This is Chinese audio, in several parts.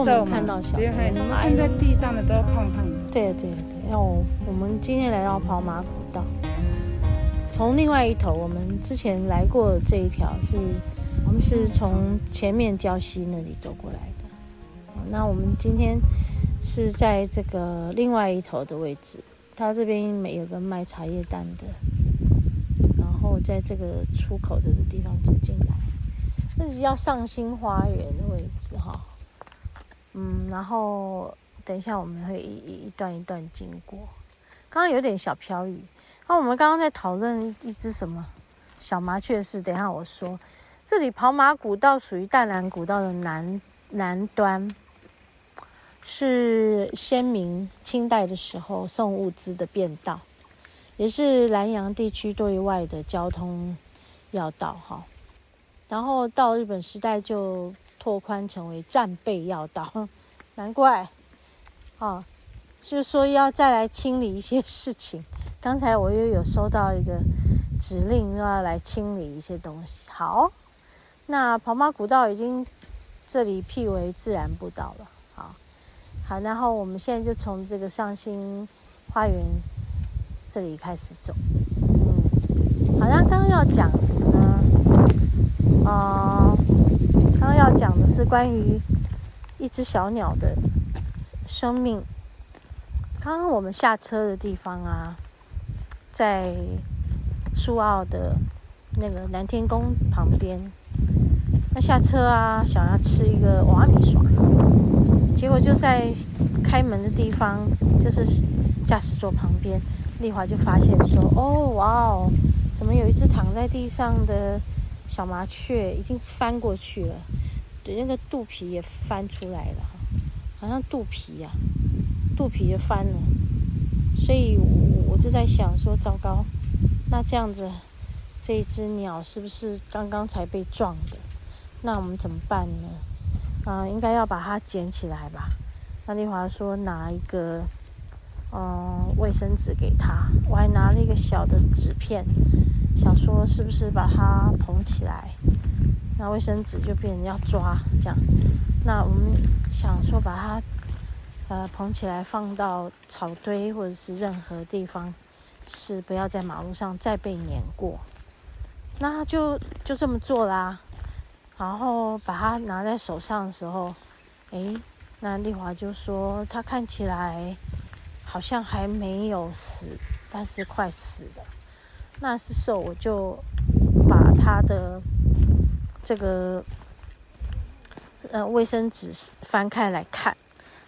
我们看到小鸡，你们看在地上的都胖胖的。对对对，那我我们今天来到跑马古道，从另外一头，我们之前来过这一条是，我们是从前面礁溪那里走过来的。那我们今天是在这个另外一头的位置，它这边有个卖茶叶蛋的，然后在这个出口的地方走进来，这是要上新花园的位置哈。嗯，然后等一下我们会一一一段一段经过。刚刚有点小飘雨。那我们刚刚在讨论一只什么小麻雀的事，等一下我说。这里跑马古道属于淡兰古道的南南端，是先民清代的时候送物资的便道，也是南阳地区对外的交通要道哈。然后到日本时代就。拓宽成为战备要道，难怪，哦，就说要再来清理一些事情。刚才我又有收到一个指令，又要来清理一些东西。好，那跑马古道已经这里辟为自然步道了。好，好，然后我们现在就从这个上新花园这里开始走。嗯，好像刚刚要讲什么呢？啊、刚刚要讲的是关于一只小鸟的生命。刚刚我们下车的地方啊，在苏澳的那个南天宫旁边。那下车啊，想要吃一个碗仔面线，结果就在开门的地方，就是驾驶座旁边，丽华就发现说：“哦，哇哦，怎么有一只躺在地上的？”小麻雀已经翻过去了，对，那个肚皮也翻出来了，好像肚皮呀、肚皮也翻了，所以我我就在想说，糟糕，那这样子，这一只鸟是不是刚刚才被撞的？那我们怎么办呢？啊、应该要把它捡起来吧？那丽华说拿一个，嗯，卫生纸给他，我还拿了一个小的纸片。说是不是把它捧起来，那卫生纸就变成要抓这样。那我们想说把它呃捧起来放到草堆或者是任何地方，是不要在马路上再被碾过。那就就这么做啦。然后把它拿在手上的时候，诶，那丽华就说他看起来好像还没有死，但是快死了。那时候我就把他的这个呃卫生纸翻开来看，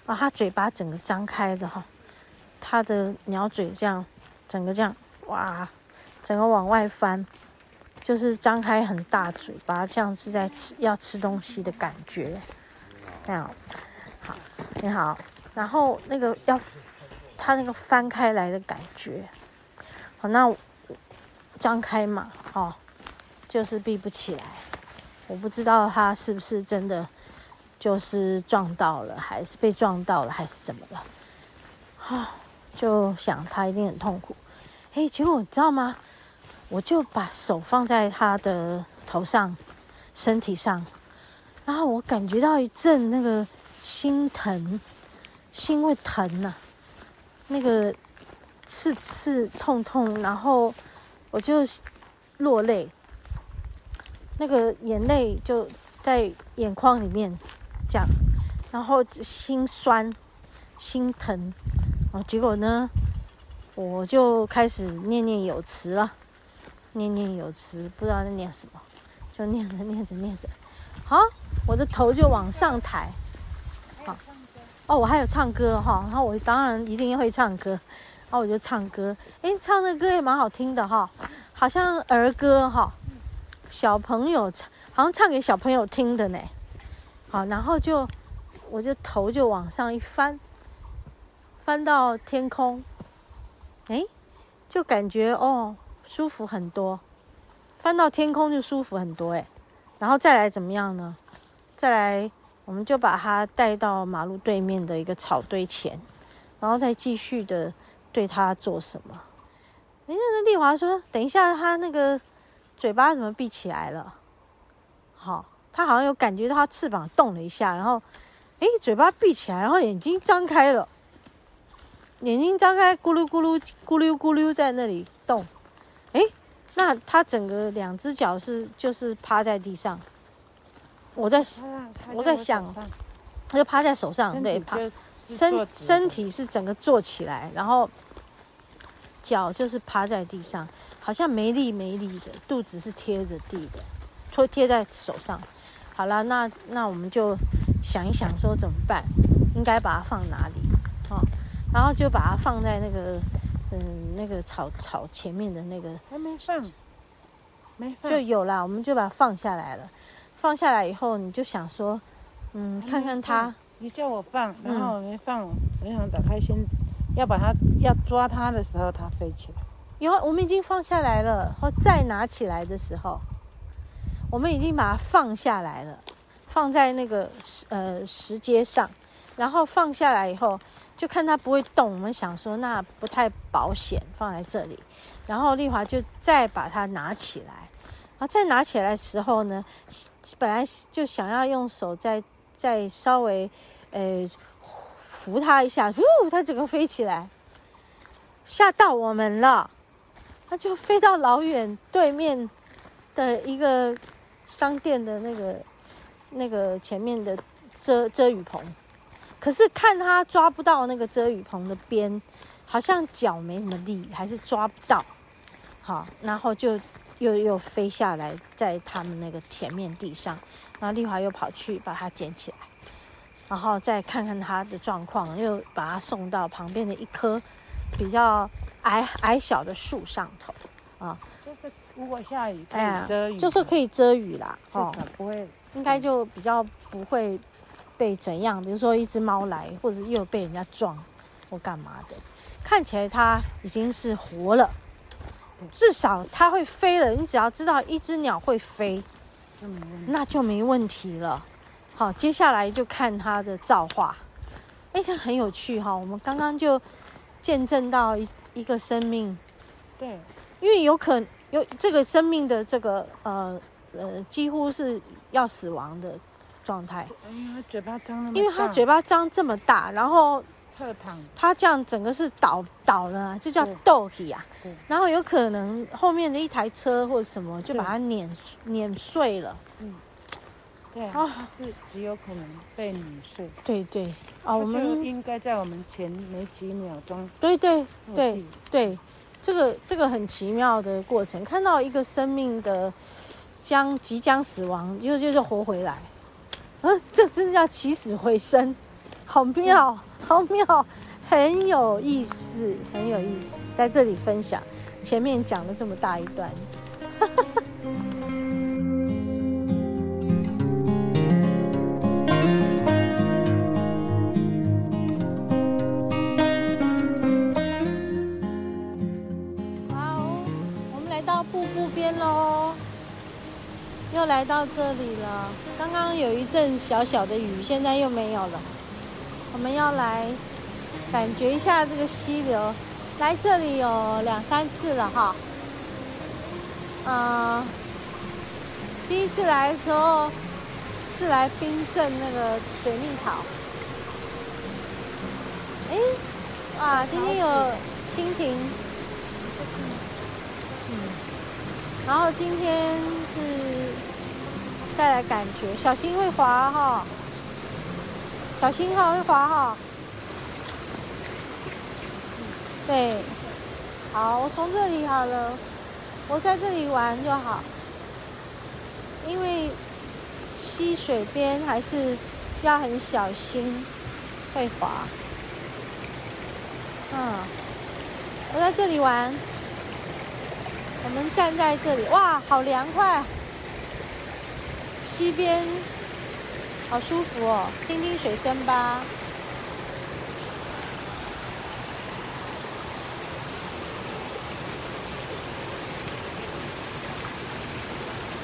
啊，他嘴巴整个张开的哈，他的鸟嘴这样，整个这样哇，整个往外翻，就是张开很大嘴巴，像是在吃要吃东西的感觉，这样，好，你好，然后那个要他那个翻开来的感觉，好，那。张开嘛，哦，就是闭不起来。我不知道他是不是真的就是撞到了，还是被撞到了，还是怎么了？啊、哦，就想他一定很痛苦。哎，结果你知道吗？我就把手放在他的头上、身体上，然后我感觉到一阵那个心疼，心会疼呐、那个刺刺痛痛，然后。我就落泪，那个眼泪就在眼眶里面，这样，然后心酸、心疼，哦，结果呢，我就开始念念有词了，念念有词，不知道在念什么，就念着念着念着，好，我的头就往上抬，好，哦，我还有唱歌哈，然后我当然一定会唱歌。然后我就唱歌，诶，唱的歌也蛮好听的哈，好像儿歌哈，小朋友唱，好像唱给小朋友听的呢。好，然后就我就头就往上一翻，翻到天空，哎，就感觉哦，舒服很多。翻到天空就舒服很多哎，然后再来怎么样呢？再来，我们就把它带到马路对面的一个草堆前，然后再继续的对他做什么？哎，那丽华说：“等一下，他那个嘴巴怎么闭起来了？好，他好像有感觉到他翅膀动了一下，然后，哎，嘴巴闭起来，然后眼睛张开了，眼睛张开，咕噜咕噜咕噜咕噜在那里动，哎。”那他整个两只脚是就是趴在地上，我在我在想，他就趴在手上，对，趴身身体是整个坐起来，然后脚就是趴在地上，好像没力没力的，肚子是贴着地的，托贴在手上。好了，那那我们就想一想说怎么办，应该把它放哪里？哦，然后就把它放在那个。嗯，那个草草前面的那个还没放，没放就有啦，我们就把它放下来了。放下来以后，你就想说，嗯，看看它。你叫我放，然后我没放，嗯、我想打开先，要把它要抓它的时候，它飞起来。以后我们已经放下来了，或再拿起来的时候，我们已经把它放下来了，放在那个呃石阶上，然后放下来以后。就看它不会动，我们想说那不太保险，放在这里。然后丽华就再把它拿起来，然后再拿起来的时候呢，本来就想要用手再再稍微呃扶它一下，呜，它整个飞起来，吓到我们了。它就飞到老远对面的一个商店的那个那个前面的遮遮雨棚。可是看他抓不到那个遮雨棚的边，好像脚没什么力，还是抓不到。好，然后就又又飞下来，在他们那个前面地上，然后丽华又跑去把它捡起来，然后再看看它的状况，又把它送到旁边的一棵比较矮矮小的树上头。啊，就是如果下雨可以遮雨，就是可以遮雨啦。哦，不会，应该就比较不会。被怎样？比如说一只猫来，或者又被人家撞，或干嘛的？看起来它已经是活了，至少它会飞了。你只要知道一只鸟会飞，那就没问题了。好，接下来就看他的造化。哎，这很有趣哈！我们刚刚就见证到一一个生命，对，因为有可有这个生命的这个呃呃，几乎是要死亡的。状态，因为嘴巴张，因为他嘴巴张这么大，然后侧躺，他这样整个是倒倒了，就叫倒起啊。然后有可能后面的一台车或者什么就把它碾碾碎了。嗯，对啊，是极有可能被碾碎。对对啊，我们应该在我们前没几秒钟。对对对对，这个这个很奇妙的过程，看到一个生命的将即将死亡，又就是活回来。啊，这真的叫起死回生，好妙，好妙，很有意思，很有意思，在这里分享。前面讲了这么大一段，到瀑布边喽。又来到这里了。刚刚有一阵小小的雨，现在又没有了。我们要来感觉一下这个溪流。来这里有两三次了哈。嗯，第一次来的时候是来冰镇那个水蜜桃。哎，哇，今天有蜻蜓。嗯，然后今天是。带来感觉，小心会滑哈，小心哈会滑哈。对，好，我从这里好了，我在这里玩就好，因为溪水边还是要很小心会滑。嗯，我在这里玩，我们站在这里，哇，好凉快。溪边好舒服哦，听听水声吧。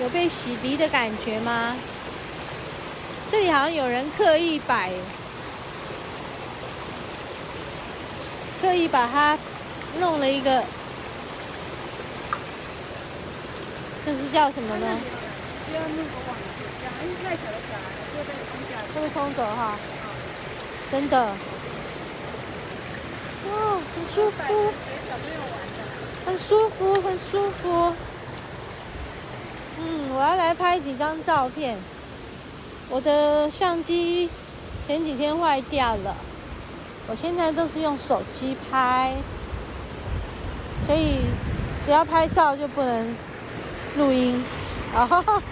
有被洗涤的感觉吗？这里好像有人刻意摆，刻意把它弄了一个，这是叫什么呢？会被冲走哈？真的？哇，很舒服，很舒服，很舒服。嗯，我要来拍几张照片。我的相机前几天坏掉了，我现在都是用手机拍，所以只要拍照就不能录音。啊哈哈。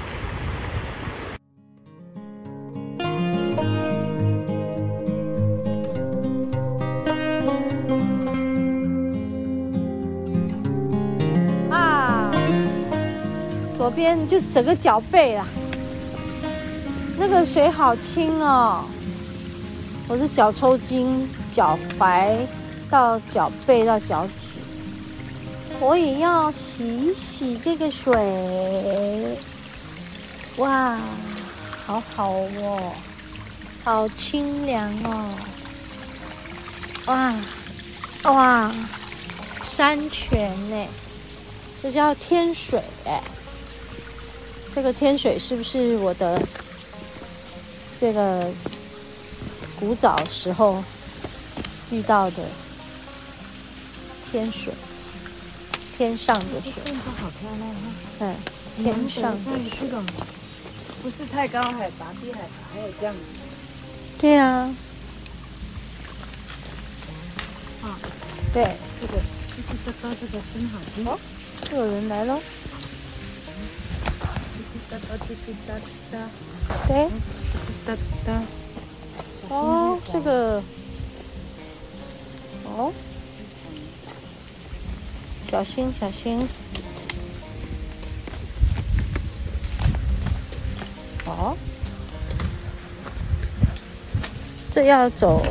左边就整个脚背啦，那个水好清哦。我是脚抽筋，脚踝到脚背到脚趾，我也要洗一洗这个水。哇，好好哦，好清凉哦。哇哇，山泉呢，这叫天水哎。这个天水是不是我的这个古早时候遇到的天水？天上的水，好漂亮哈！嗯，天上的水，不是太高海拔，低海拔还有这样子。对啊。啊，对，这个这个这个真好听。哦，有人来了。对，哦，这个，哦，小心小心，哦，这要走，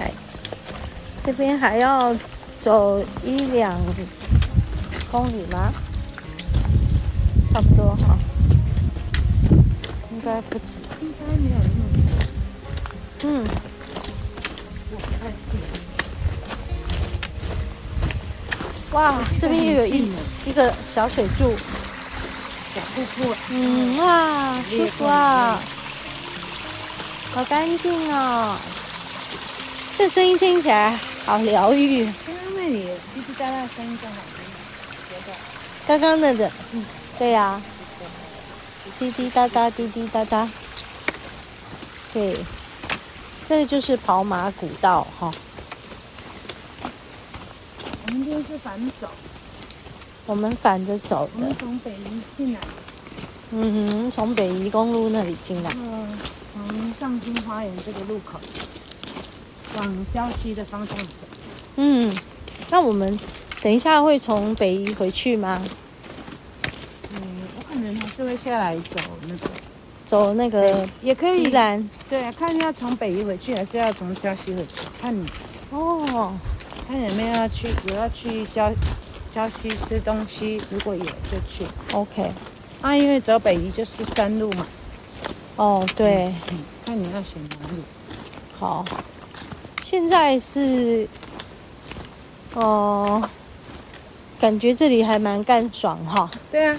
哎，这边还要走一两公里吗？差不多哈，应该不止，应该没有那么多。嗯，哇，这边又有一一个小水柱，小瀑布。嗯，哇，舒服啊，好干净哦，这声音听起来好疗愈。刚刚那里滴滴答答的声音更好听，觉得。刚刚那个，嗯。对呀、啊，滴滴答答，滴滴答答。对，这个就是跑马古道哈。我们这边是反走。我们反着走的。我们从北宜进来。嗯哼，从北宜公路那里进来。嗯，从上京花园这个路口往郊区的方向走。嗯，那我们等一下会从北宜回去吗？嗯，我可能还是会下来走那个，走那个也可以。对啊，看要从北宜回去，还是要从郊区回去？看你哦，看有没有要去，主要去礁礁溪吃东西，如果有就去。OK，啊，因为走北宜就是山路嘛。哦，对，嗯，看你要选哪里。好，现在是哦，感觉这里还蛮干爽哈。对啊。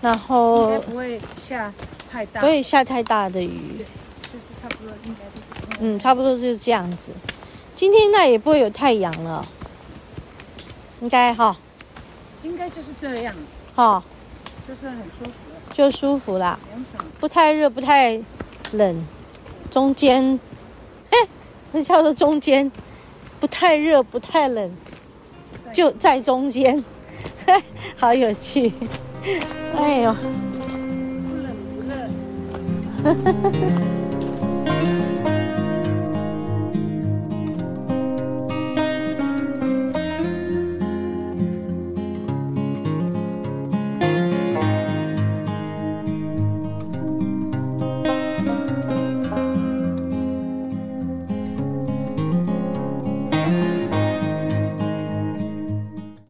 然后应该不会下太大，不会下太大的雨，就是差不多应该就是，嗯，差不多就是这样子。今天那也不会有太阳了，应该哈，应该就是这样，哈，就是很舒服，就舒服啦，不太热，不太冷，中间，哎，那叫做中间，不太热，不太冷，就在中间，嘿，好有趣。哎呦！不冷不热。